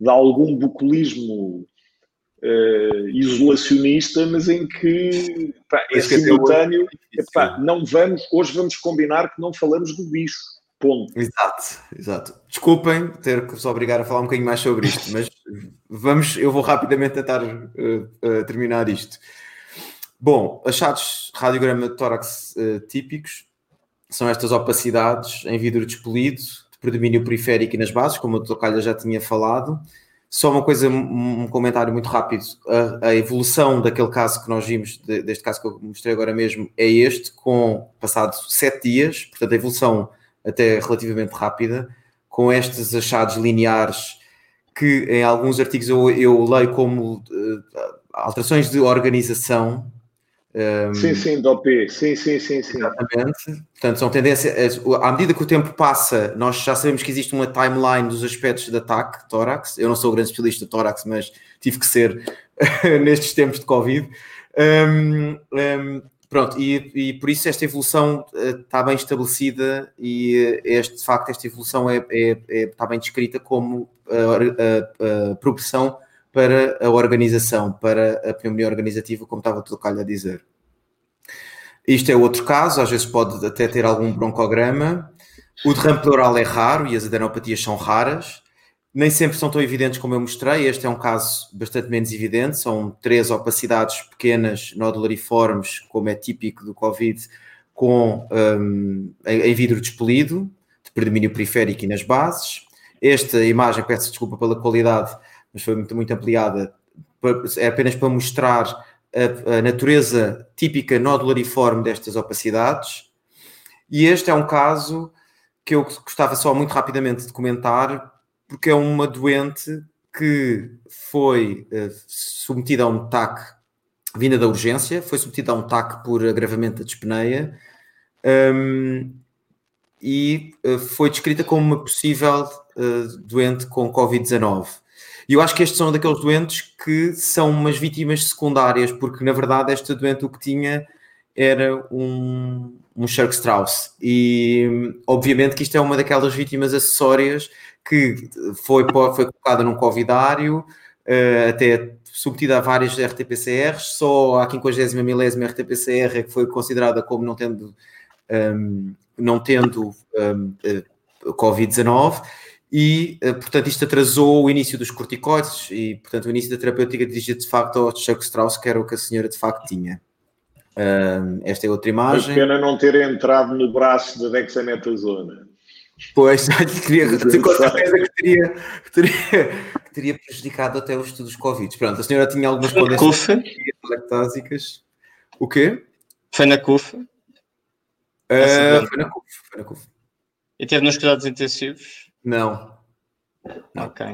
de algum bucolismo uh, isolacionista, mas em que pá, é simultâneo. Epá, não vamos, hoje vamos combinar que não falamos do bicho. Ponto. Exato, exato. Desculpem ter que vos obrigar a falar um bocadinho mais sobre isto, mas vamos, eu vou rapidamente tentar uh, uh, terminar isto. Bom, achados radiograma de tórax uh, típicos são estas opacidades em vidro despolido, predomínio periférico e nas bases, como o Tocalha já tinha falado. Só uma coisa, um comentário muito rápido. A, a evolução daquele caso que nós vimos, de, deste caso que eu mostrei agora mesmo, é este, com passado sete dias, portanto, a evolução até relativamente rápida, com estes achados lineares que em alguns artigos eu, eu leio como uh, alterações de organização um, sim, sim, do OP, sim, sim, sim, sim. Exatamente. Portanto, são tendências. À medida que o tempo passa, nós já sabemos que existe uma timeline dos aspectos de ataque, tórax. Eu não sou grande especialista de tórax, mas tive que ser nestes tempos de Covid. Um, um, pronto, e, e, por isso esta evolução uh, está bem estabelecida e uh, este, de facto esta evolução é, é, é, está bem descrita como a, a, a progressão para a organização, para a pneumonia organizativa, como estava o Calho a dizer. Isto é outro caso, às vezes pode até ter algum broncograma. O derrame pleural é raro e as adenopatias são raras. Nem sempre são tão evidentes como eu mostrei. Este é um caso bastante menos evidente. São três opacidades pequenas, nodulariformes, como é típico do Covid, com um, em vidro despelido, de predomínio periférico e nas bases. Esta imagem, peço desculpa pela qualidade, mas foi muito, muito ampliada, é apenas para mostrar a, a natureza típica nodulariforme destas opacidades. E este é um caso que eu gostava só muito rapidamente de comentar, porque é uma doente que foi uh, submetida a um TAC vinda da urgência, foi submetida a um TAC por agravamento da dispneia, um, e uh, foi descrita como uma possível uh, doente com Covid-19. E eu acho que estes são daqueles doentes que são umas vítimas secundárias, porque na verdade esta doente o que tinha era um, um Shark Strauss. E obviamente que isto é uma daquelas vítimas acessórias que foi, foi colocada num covidário, uh, até submetida a várias RT-PCRs, só a 50 milésima RT-PCR é que foi considerada como não tendo, um, não tendo um, uh, Covid-19 e, uh, portanto, isto atrasou o início dos corticoides e, portanto, o início da terapêutica dirigida de facto ao Chuck Strauss, que era o que a senhora de facto tinha. Uh, esta é outra imagem. É pena não ter entrado no braço da dexametasona. Pois, queria, com certeza que teria, que, teria, que teria prejudicado até os estudos Covid. Pronto, a senhora tinha algumas condensas lactásicas. O quê? Foi na CUF? Uh, foi na CUF, foi na CUF. E teve nos cuidados intensivos? Não. Não. Ok.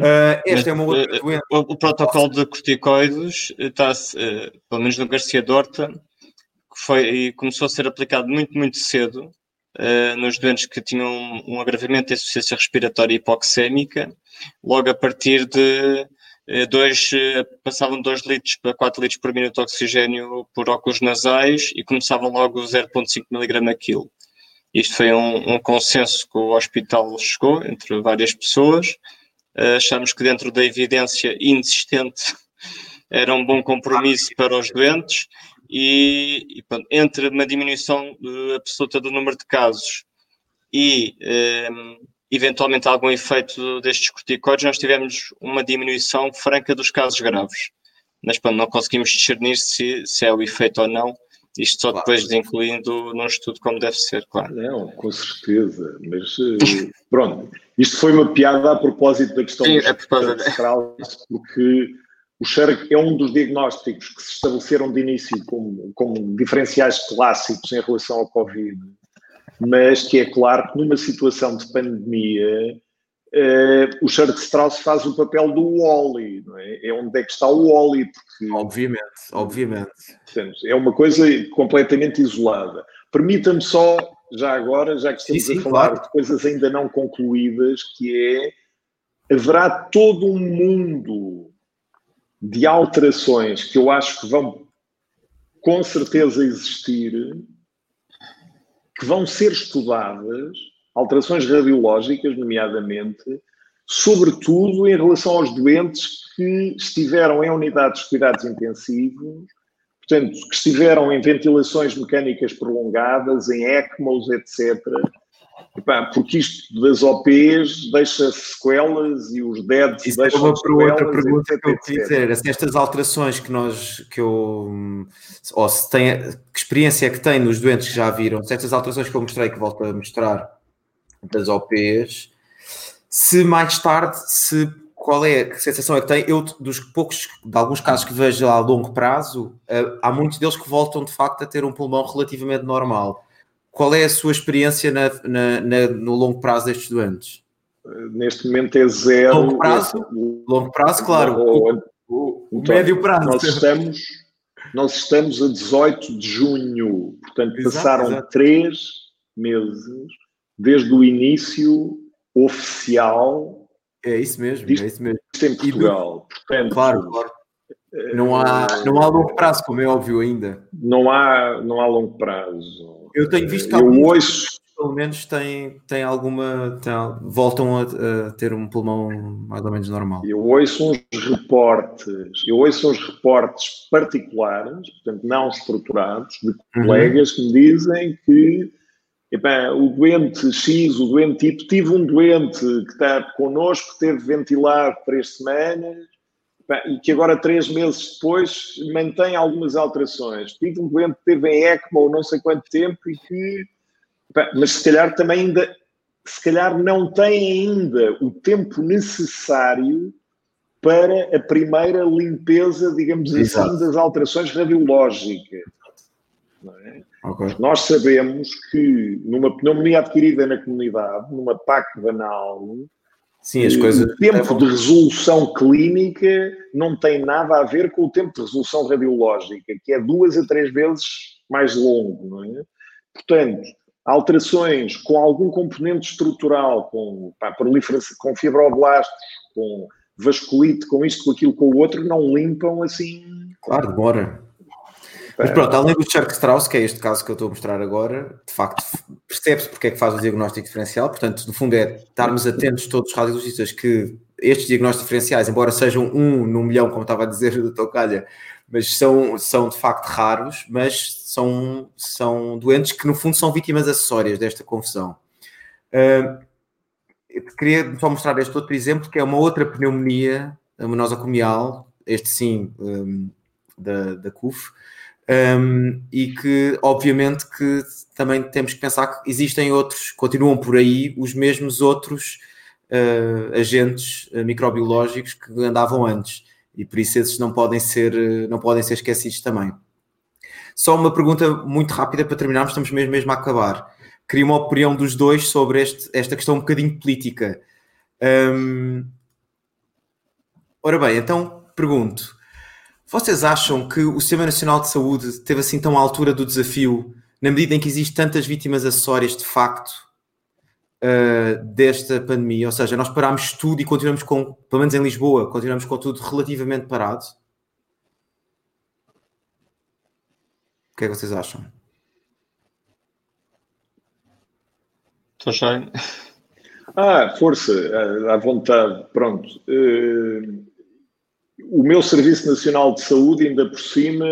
Uh, esta é uma outra eh, doença. O, o, protocolo de corticoides está, uh, pelo menos no Garcia Dorta, que foi, e começou a ser aplicado muito, muito cedo uh, nos doentes que tinham um, um agravamento de insuficiência respiratória hipoxémica, logo a partir de dois, passavam 2 litros para 4 litros por minuto de oxigênio por óculos nasais e começavam logo 0,5 mg a quilo. Isto foi um, um consenso que o hospital chegou entre várias pessoas achamos que dentro da evidência inexistente era um bom compromisso para os doentes e, e pronto, entre uma diminuição absoluta do número de casos e ehm, eventualmente algum efeito destes corticoides, nós tivemos uma diminuição franca dos casos graves. Mas pronto, não conseguimos discernir se, se é o efeito ou não, isto só claro. depois de incluindo num estudo como deve ser, claro. Não, com certeza, mas eh, pronto. Isto foi uma piada a propósito da questão Sim, do central, porque o Sherk é um dos diagnósticos que se estabeleceram de início como, como diferenciais clássicos em relação ao Covid, mas que é claro que numa situação de pandemia Uh, o Sherk Strauss faz o papel do Wally, não é? É onde é que está o Wally, porque... Obviamente, obviamente. Portanto, é uma coisa completamente isolada. Permita-me só já agora, já que estamos sim, sim, a falar claro. de coisas ainda não concluídas, que é haverá todo um mundo de alterações que eu acho que vão com certeza existir, que vão ser estudadas, alterações radiológicas, nomeadamente, sobretudo em relação aos doentes que estiveram em unidades de cuidados intensivos portanto, que estiveram em ventilações mecânicas prolongadas, em ECMOs, etc. Epá, porque isto das OPs deixa sequelas e os DEDs Isso deixam sequelas, outra pergunta etc, que eu queria dizer. Assim, estas alterações que nós, que eu, ou se tem, que experiência é que tem nos doentes que já viram, certas alterações que eu mostrei, que volto a mostrar, das OPs, se mais tarde, se qual é a sensação é que tem? Eu, dos poucos, de alguns casos que vejo a longo prazo, uh, há muitos deles que voltam de facto a ter um pulmão relativamente normal. Qual é a sua experiência na, na, na, no longo prazo destes doentes? Neste momento é zero. Longo prazo? longo prazo, claro. O médio prazo. Nós estamos, nós estamos a 18 de junho, portanto exato, passaram exato. três meses desde o início oficial é isso mesmo, é isso mesmo. em Portugal. Portanto, claro, claro. Não há, não há longo prazo, como é óbvio ainda. Não há, não há longo prazo. Eu tenho visto que eu alguns, ouço... pelo menos têm, têm alguma. Têm, voltam a, a, ter um pulmão mais ou menos normal. Eu ouço uns reportes, eu ouço uns reportes particulares, portanto não estruturados, de uhum. colegas uhum. que me dizem que Epá, o doente X, o doente tipo, tive um doente que está connosco, teve ventilado três semanas epá, e que agora, três meses depois, mantém algumas alterações. Tive um doente que teve em ECMO não sei quanto tempo e que. Epá, mas se calhar também ainda. Se calhar não tem ainda o tempo necessário para a primeira limpeza, digamos assim, Exato. assim, das alterações radiológicas. É? Okay. Nós sabemos que numa pneumonia adquirida na comunidade, numa PAC banal, Sim, as coisas... o tempo de resolução clínica não tem nada a ver com o tempo de resolução radiológica, que é duas a três vezes mais longo, é? Portanto, alterações com algum componente estrutural, com, pá, com fibroblastos, com vasculite, com isto, com aquilo, com o outro, não limpam assim. Claro, demora. Mas pronto, além do Chuck Strauss, que é este caso que eu estou a mostrar agora, de facto percebe-se porque é que faz o diagnóstico diferencial, portanto, no fundo é estarmos atentos todos os radiologistas que estes diagnósticos diferenciais, embora sejam um no milhão, como estava a dizer o Dr. Calha, mas são, são de facto raros, mas são, são doentes que no fundo são vítimas acessórias desta confusão. Uh, eu queria só mostrar este outro exemplo, que é uma outra pneumonia, uma nosocomial, este sim, um, da, da CUF, um, e que obviamente que também temos que pensar que existem outros, continuam por aí os mesmos outros uh, agentes uh, microbiológicos que andavam antes e por isso esses não podem ser, uh, não podem ser esquecidos também. Só uma pergunta muito rápida para terminarmos, estamos mesmo, mesmo a acabar. Queria uma opinião dos dois sobre este, esta questão um bocadinho política. Um, ora bem, então pergunto: vocês acham que o Sistema Nacional de Saúde esteve assim tão à altura do desafio, na medida em que existem tantas vítimas acessórias de facto uh, desta pandemia? Ou seja, nós parámos tudo e continuamos com, pelo menos em Lisboa, continuamos com tudo relativamente parado? O que é que vocês acham? Estou cheio. Ah, força, à vontade, pronto. Uh o meu Serviço Nacional de Saúde, ainda por cima,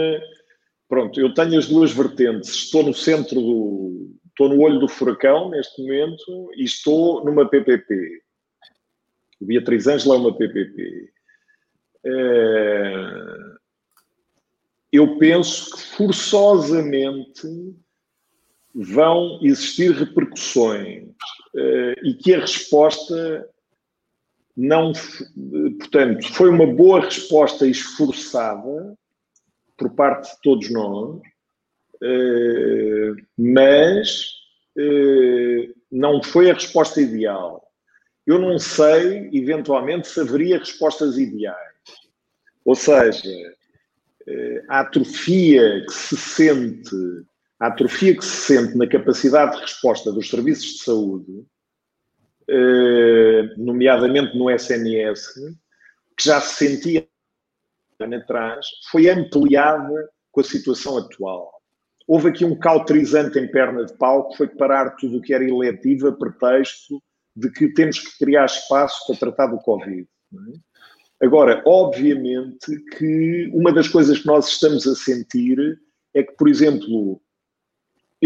pronto, eu tenho as duas vertentes. Estou no centro do. Estou no olho do furacão neste momento e estou numa PPP. O Beatriz Ângela é uma PPP. É, eu penso que forçosamente vão existir repercussões é, e que a resposta não, portanto, foi uma boa resposta esforçada por parte de todos nós, eh, mas eh, não foi a resposta ideal. Eu não sei, eventualmente, se haveria respostas ideais. Ou seja, eh, a atrofia que se sente, a atrofia que se sente na capacidade de resposta dos serviços de saúde nomeadamente no SNS, que já se sentia atrás, foi ampliada com a situação atual. Houve aqui um cauterizante em perna de pau que foi parar tudo o que era eletivo a pretexto de que temos que criar espaço para tratar do Covid. É? Agora, obviamente que uma das coisas que nós estamos a sentir é que, por exemplo,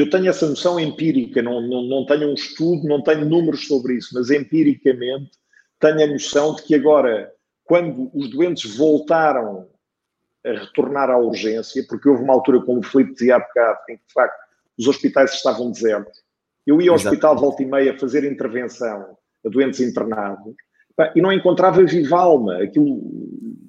eu tenho essa noção empírica, não, não, não tenho um estudo, não tenho números sobre isso, mas empiricamente tenho a noção de que agora, quando os doentes voltaram a retornar à urgência, porque houve uma altura, como o Filipe dizia há bocado, em que de facto os hospitais estavam desertos. Eu ia ao Exato. hospital volta e meia fazer intervenção a doentes internados e não encontrava viva alma. Aquilo,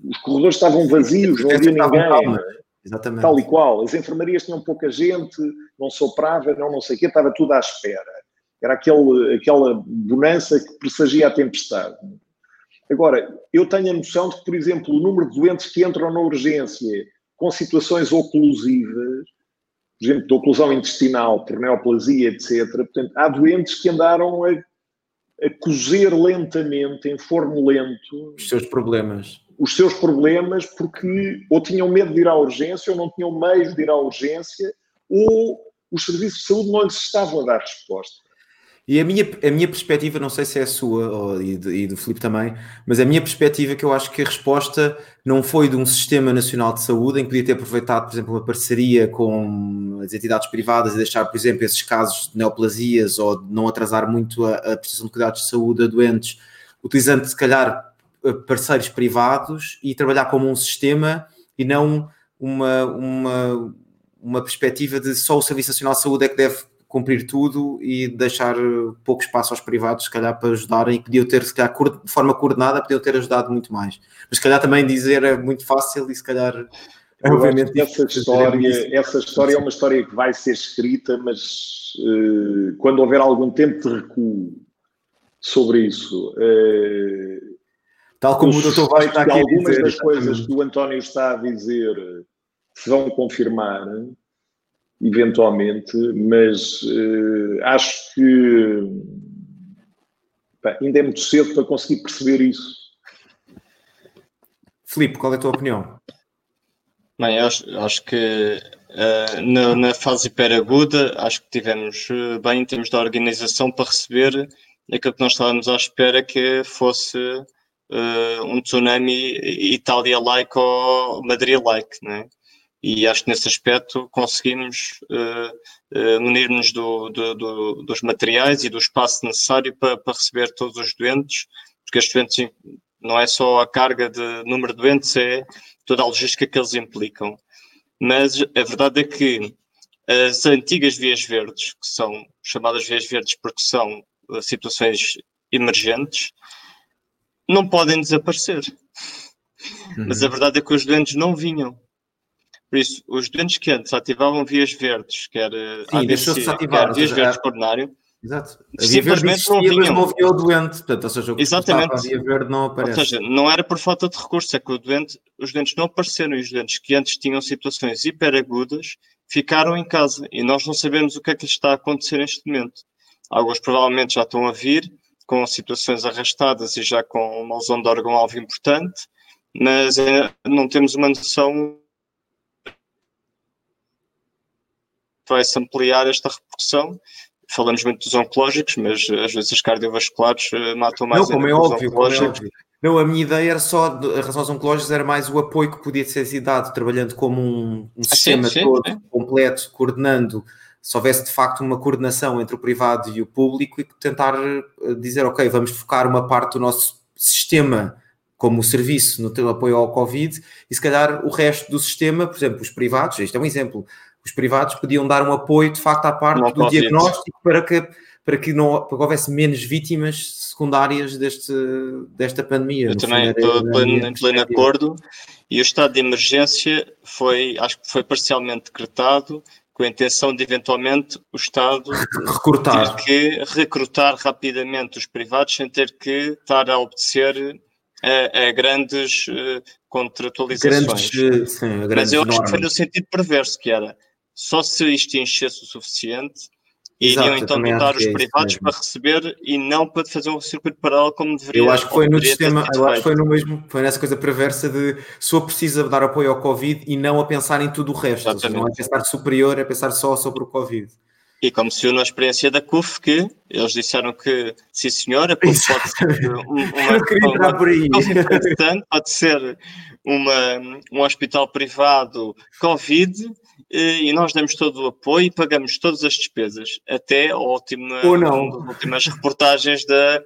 os corredores estavam vazios, não havia ninguém. Exatamente. Tal e qual. As enfermarias tinham pouca gente, não soprava, não, não sei o quê, estava tudo à espera. Era aquele, aquela bonança que pressagia a tempestade. Agora, eu tenho a noção de que, por exemplo, o número de doentes que entram na urgência com situações oclusivas, por exemplo, de oclusão intestinal, por neoplasia, etc., portanto, há doentes que andaram a, a cozer lentamente, em forno lento... Os seus problemas os seus problemas porque ou tinham medo de ir à urgência ou não tinham meios de ir à urgência ou os serviços de saúde não lhes estavam a dar resposta. E a minha, a minha perspectiva, não sei se é a sua ou, e, de, e do Filipe também, mas a minha perspectiva é que eu acho que a resposta não foi de um sistema nacional de saúde em que podia ter aproveitado, por exemplo, uma parceria com as entidades privadas e deixar, por exemplo, esses casos de neoplasias ou de não atrasar muito a, a prestação de cuidados de saúde a doentes, utilizando se calhar parceiros privados e trabalhar como um sistema e não uma, uma, uma perspectiva de só o Serviço Nacional de Saúde é que deve cumprir tudo e deixar pouco espaço aos privados, se calhar, para ajudarem, e podiam ter, se calhar, de forma coordenada, podiam ter ajudado muito mais. Mas se calhar também dizer é muito fácil e se calhar. Eu obviamente, essa história, essa história é uma história que vai ser escrita, mas uh, quando houver algum tempo de recuo sobre isso, uh, Tal como o Dr. Vai está aqui algumas das coisas que o António está a dizer se vão confirmar, eventualmente, mas uh, acho que pá, ainda é muito cedo para conseguir perceber isso. Filipe, qual é a tua opinião? Bem, acho, acho que uh, na, na, fase hiperaguda, acho que tivemos uh, bem em termos de organização para receber aquilo que nós estávamos à espera que fosse uh, um tsunami Itália-like ou Madrid-like, né? E acho que nesse aspecto conseguimos munir-nos do, do, do, dos materiais e do espaço necessário para, para receber todos os doentes, porque os doentes não é só a carga de número de doentes, é toda a logística que eles implicam. Mas a verdade é que as antigas vias verdes, que são chamadas vias verdes porque são uh, situações emergentes, não podem desaparecer. Uhum. Mas a verdade é que os doentes não vinham. Por isso, os doentes que antes ativavam vias verdes, quer, uh, Sim, ADC, quer vias verdes coronário, Exato. Simplesmente não vinham. Não havia o doente, portanto, ou seja, o que Exatamente. a verde não aparece. Ou seja, não era por falta de recurso, é que o doente, os doentes não apareceram e os doentes que antes tinham situações hiperagudas ficaram em casa e nós não sabemos o que é que está a acontecer neste momento. Alguns provavelmente já estão a vir com situações arrastadas e já com uma lesão de órgão-alvo importante, mas é, não temos uma noção vai-se ampliar esta repercussão falamos muito dos oncológicos, mas eh, às vezes os cardiovasculares eh, matam mais. Não, como é, óbvio, como é óbvio. Não, a minha ideia era só, em relação aos oncológicos, era mais o apoio que podia ser dado, trabalhando como um, um ah, sistema sim, sim, todo, sim. completo, coordenando, se houvesse de facto uma coordenação entre o privado e o público e tentar eh, dizer, ok, vamos focar uma parte do nosso sistema como serviço no teu apoio ao Covid e se calhar o resto do sistema, por exemplo, os privados, isto é um exemplo, os privados podiam dar um apoio de facto à parte não do diagnóstico para que, para que, não, para que houvesse menos vítimas secundárias deste, desta pandemia. Eu também estou em pleno acordo e o estado de emergência foi, acho que foi parcialmente decretado com a intenção de eventualmente o Estado recrutar. ter que recrutar rapidamente os privados sem ter que estar a obedecer a, a grandes uh, contratualizações. Grandes, sim, grandes Mas eu acho que foi no sentido perverso, que era só se isto enchesse o suficiente, Exato, iriam então dotar os é privados para receber e não para fazer um circuito paralelo como deveria. Eu acho que foi no sistema, eu acho que foi no mesmo, foi nessa coisa perversa de só precisa dar apoio ao Covid e não a pensar em tudo o resto. Seja, não é pensar superior, é pensar só sobre o Covid. E como se viu na experiência da CUF, que eles disseram que, sim senhora, pode ser um, uma, uma, aí. pode ser uma, um hospital privado Covid e nós damos todo o apoio e pagamos todas as despesas, até a última, Ou não. últimas reportagens da,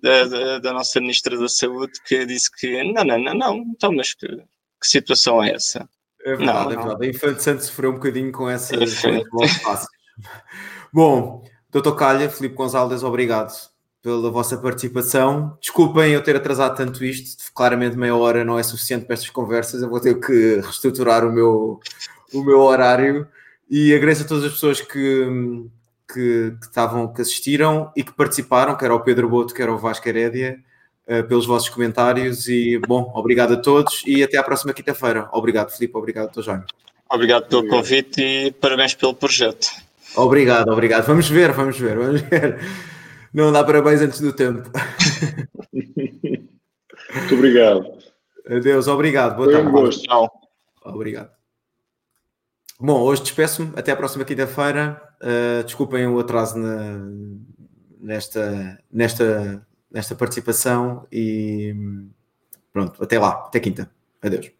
da, da, da, nossa Ministra da Saúde que disse que não, não, não, não, então, mas que, que situação é essa? É verdade, não, é verdade. A Infante Santos sofreu um bocadinho com essa Bom, Doutor Calha, Filipe Gonçalves, obrigado pela vossa participação. Desculpem eu ter atrasado tanto isto, claramente meia hora não é suficiente para estas conversas, eu vou ter que reestruturar o meu, o meu horário e agradeço a todas as pessoas que, que, que estavam, que assistiram e que participaram, quer ao Pedro Boto, quer ao Vasco Herédia, uh, pelos vossos comentários e bom, obrigado a todos e até à próxima quinta-feira. Obrigado, Filipe, obrigado, Dr. Jaime. Obrigado pelo obrigado. convite e parabéns pelo projeto. Obrigado, obrigado. Vamos ver, vamos ver, vamos ver. Não dá parabéns antes do tempo. Muito obrigado. Adeus, obrigado. Boa Foi tarde. Um gosto. Obrigado. Bom, hoje despeço-me. Até à próxima quinta-feira. Uh, desculpem o atraso na, nesta, nesta, nesta participação e pronto, até lá, até quinta. Adeus.